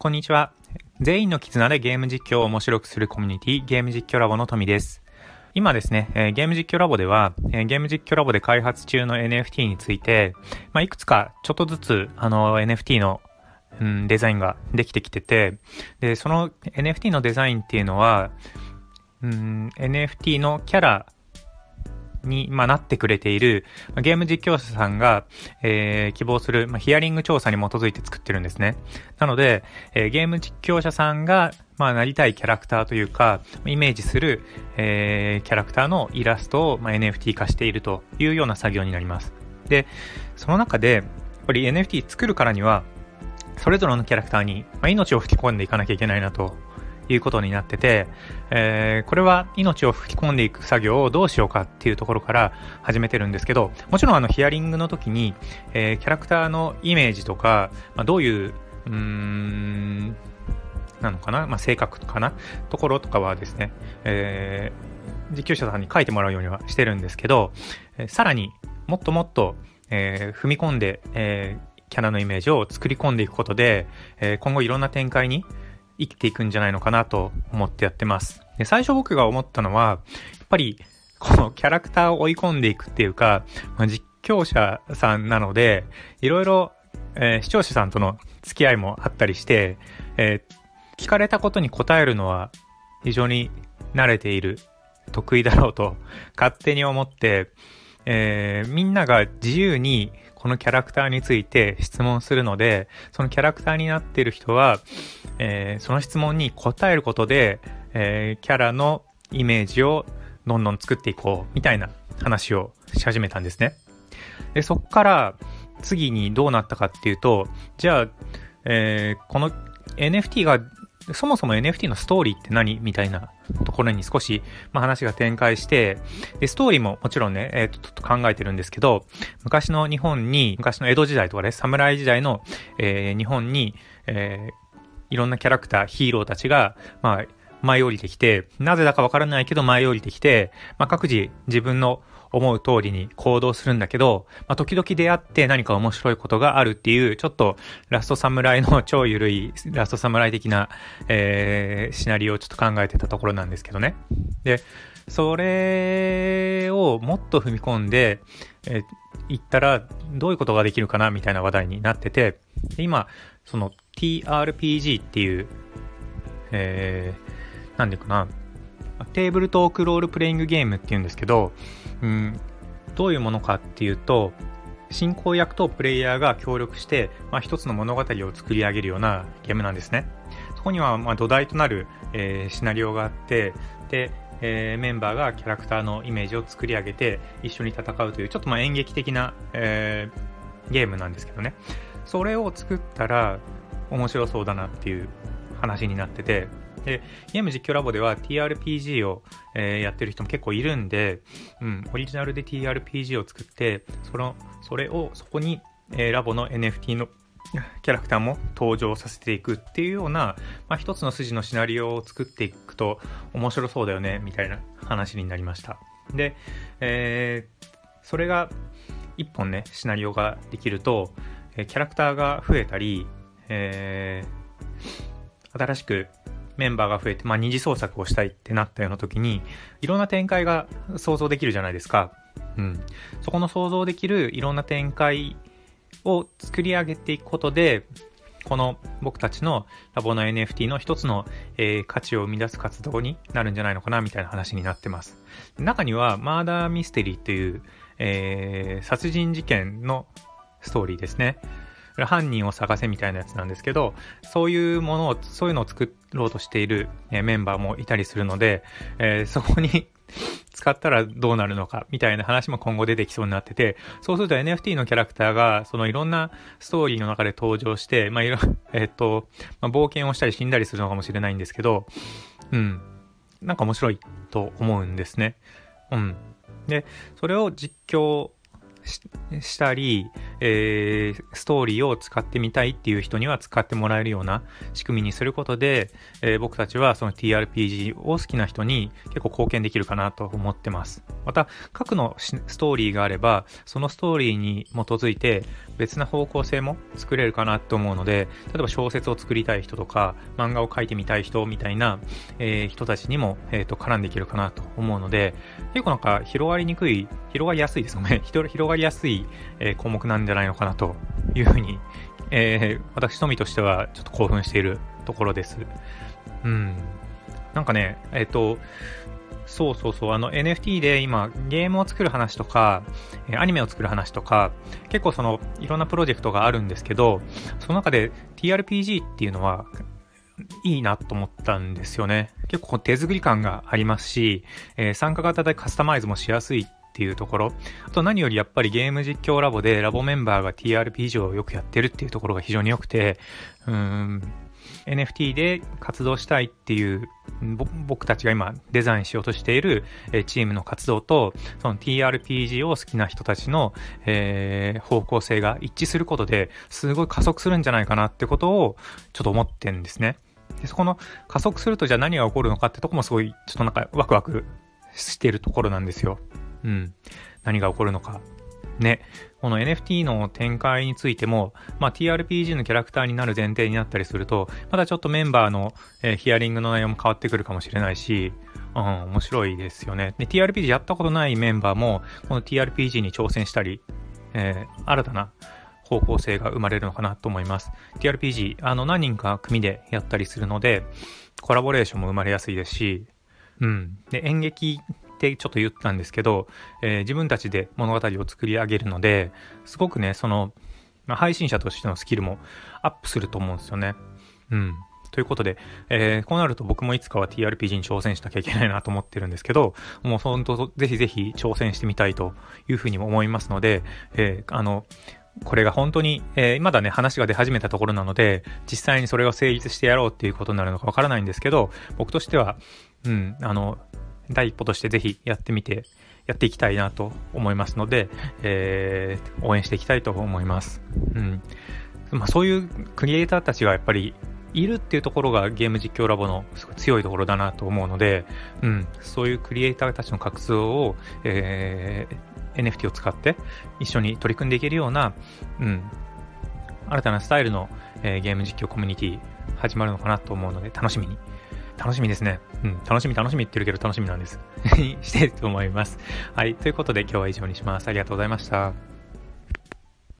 こんにちは。全員の絆でゲーム実況を面白くするコミュニティ、ゲーム実況ラボの富です。今ですね、えー、ゲーム実況ラボでは、えー、ゲーム実況ラボで開発中の NFT について、まあ、いくつかちょっとずつ、あの、NFT の、うん、デザインができてきてて、で、その NFT のデザインっていうのは、うん、NFT のキャラに、まあ、なってくれている、ゲーム実況者さんが、えー、希望する、まあ、ヒアリング調査に基づいて作ってるんですね。なので、えー、ゲーム実況者さんが、まあ、なりたいキャラクターというか、イメージする、えー、キャラクターのイラストを、まあ、NFT 化しているというような作業になります。で、その中で、やっぱり NFT 作るからには、それぞれのキャラクターに、まあ、命を吹き込んでいかなきゃいけないなということになってて、えー、これは命を吹き込んでいく作業をどうしようかっていうところから始めてるんですけど、もちろんあのヒアリングの時に、えー、キャラクターのイメージとか、まあ、どういう、うーん、なのかな、まあ、性格かなところとかはですね、えー、実況者さんに書いてもらうようにはしてるんですけど、えー、さらにもっともっと、えー、踏み込んで、えー、キャラのイメージを作り込んでいくことで、えー、今後いろんな展開に、生きていくんじゃないのかなと思ってやってます。で、最初僕が思ったのは、やっぱり、このキャラクターを追い込んでいくっていうか、まあ、実況者さんなので、いろいろ、えー、視聴者さんとの付き合いもあったりして、えー、聞かれたことに答えるのは非常に慣れている、得意だろうと勝手に思って、えー、みんなが自由にこのキャラクターについて質問するので、そのキャラクターになっている人は、えー、その質問に答えることで、えー、キャラのイメージをどんどん作っていこうみたいな話をし始めたんですね。で、そっから次にどうなったかっていうと、じゃあ、えー、この NFT がそもそも NFT のストーリーって何？みたいなところに少し、まあ、話が展開して、で、ストーリーももちろんね、えっ、ー、と、ちょっと考えてるんですけど、昔の日本に、昔の江戸時代とかね、侍時代の、えー、日本に、えー、いろんなキャラクター、ヒーローたちが、まあ、舞い降りてきて、なぜだかわからないけど舞い降りてきて、まあ、各自自分の思う通りに行動するんだけど、まあ、時々出会って何か面白いことがあるっていう、ちょっとラストサムライの超ゆるいラストサムライ的な、えー、シナリオをちょっと考えてたところなんですけどね。で、それをもっと踏み込んで、えー、言ったらどういうことができるかなみたいな話題になってて、今、その TRPG っていう、えー、なんでかな、テーブルトークロールプレイングゲームっていうんですけど、うん、どういうものかっていうと、進行役とプレイヤーが協力して、まあ、一つの物語を作り上げるようなゲームなんですね。そこには、ま、土台となる、えー、シナリオがあって、で、えー、メンバーがキャラクターのイメージを作り上げて一緒に戦うという、ちょっとま演劇的な、えー、ゲームなんですけどね。それを作ったら面白そうだなっていう話になってて、で、ゲーム実況ラボでは TRPG を、えー、やってる人も結構いるんで、うん、オリジナルで TRPG を作って、その、それを、そこに、えー、ラボの NFT の キャラクターも登場させていくっていうような、まあ、一つの筋のシナリオを作っていくと面白そうだよね、みたいな話になりました。で、えー、それが一本ね、シナリオができると、えキャラクターが増えたり、えー、新しくメンバーが増えて、まあ、二次創作をしたいってなったような時に、いろんな展開が想像できるじゃないですか。うん。そこの想像できるいろんな展開を作り上げていくことで、この僕たちのラボの NFT の一つの、えー、価値を生み出す活動になるんじゃないのかなみたいな話になってます。中にはマーダーミステリーという、えー、殺人事件のストーリーですね。犯人を探せみたいなやつなんですけど、そういうものを、そういうのを作っろうとしている、えメンバーもいたりするので、えー、そこに 使ったらどうなるのかみたいな話も今後出てきそうになってて、そうすると NFT のキャラクターが、そのいろんなストーリーの中で登場して、まあ、いろ、えっと、まあ、冒険をしたり死んだりするのかもしれないんですけど、うん。なんか面白いと思うんですね。うん。で、それを実況したり、えー、ストーリーを使ってみたいっていう人には使ってもらえるような仕組みにすることで、えー、僕たちはその TRPG を好きな人に結構貢献できるかなと思ってます。また、核のストーリーがあれば、そのストーリーに基づいて、別な方向性も作れるかなと思うので、例えば小説を作りたい人とか、漫画を描いてみたい人みたいな、えー、人たちにも、え、ー、と、絡んでいけるかなと思うので、結構なんか広がりにくい、広がりやすいですよね。広がりやすい、えー、項目なんじゃないのかなというふうに、えー、私のみとしてはちょっと興奮しているところです。うん。なんかね、えっ、と、そうそうそう、あの NFT で今ゲームを作る話とか、アニメを作る話とか、結構そのいろんなプロジェクトがあるんですけど、その中で TRPG っていうのはいいなと思ったんですよね。結構手作り感がありますし、えー、参加型でカスタマイズもしやすいっていうところ。あと何よりやっぱりゲーム実況ラボでラボメンバーが TRPG をよくやってるっていうところが非常に良くて、うん、NFT で活動したいっていう僕たちが今デザインしようとしているチームの活動とその TRPG を好きな人たちの、えー、方向性が一致することですごい加速するんじゃないかなってことをちょっと思ってんですね。でそこの加速するとじゃあ何が起こるのかってとこもすごいちょっとなんかワクワクしてるところなんですよ。うん。何が起こるのか。ね。この NFT の展開についても、まあ、TRPG のキャラクターになる前提になったりすると、まだちょっとメンバーの、えー、ヒアリングの内容も変わってくるかもしれないし、うん、面白いですよね。で、TRPG やったことないメンバーも、この TRPG に挑戦したり、えー、新たな方向性が生まれるのかなと思います。TRPG、あの、何人か組でやったりするので、コラボレーションも生まれやすいですし、うん。で、演劇ってちょっと言ったんですけど、えー、自分たちで物語を作り上げるので、すごくね、その、まあ、配信者としてのスキルもアップすると思うんですよね。うん。ということで、えー、こうなると僕もいつかは TRPG に挑戦しなきゃいけないなと思ってるんですけど、もう本当、ぜひぜひ挑戦してみたいというふうにも思いますので、えー、あの、これが本当に、えー、まだね、話が出始めたところなので、実際にそれが成立してやろうっていうことになるのかわからないんですけど、僕としては、うん、あの、第一歩としてぜひやってみて、やっていきたいなと思いますので、えー、応援していきたいと思います。うん。まあ、そういうクリエイターたちがやっぱりいるっていうところがゲーム実況ラボのすごい強いところだなと思うので、うん、そういうクリエイターたちの活動を、えー、NFT を使って一緒に取り組んでいけるような、うん、新たなスタイルの、えー、ゲーム実況コミュニティ始まるのかなと思うので楽しみに楽しみですね。うん、楽しみ楽しみ言ってるけど楽しみなんです。してると思います。はい、ということで今日は以上にします。ありがとうございました。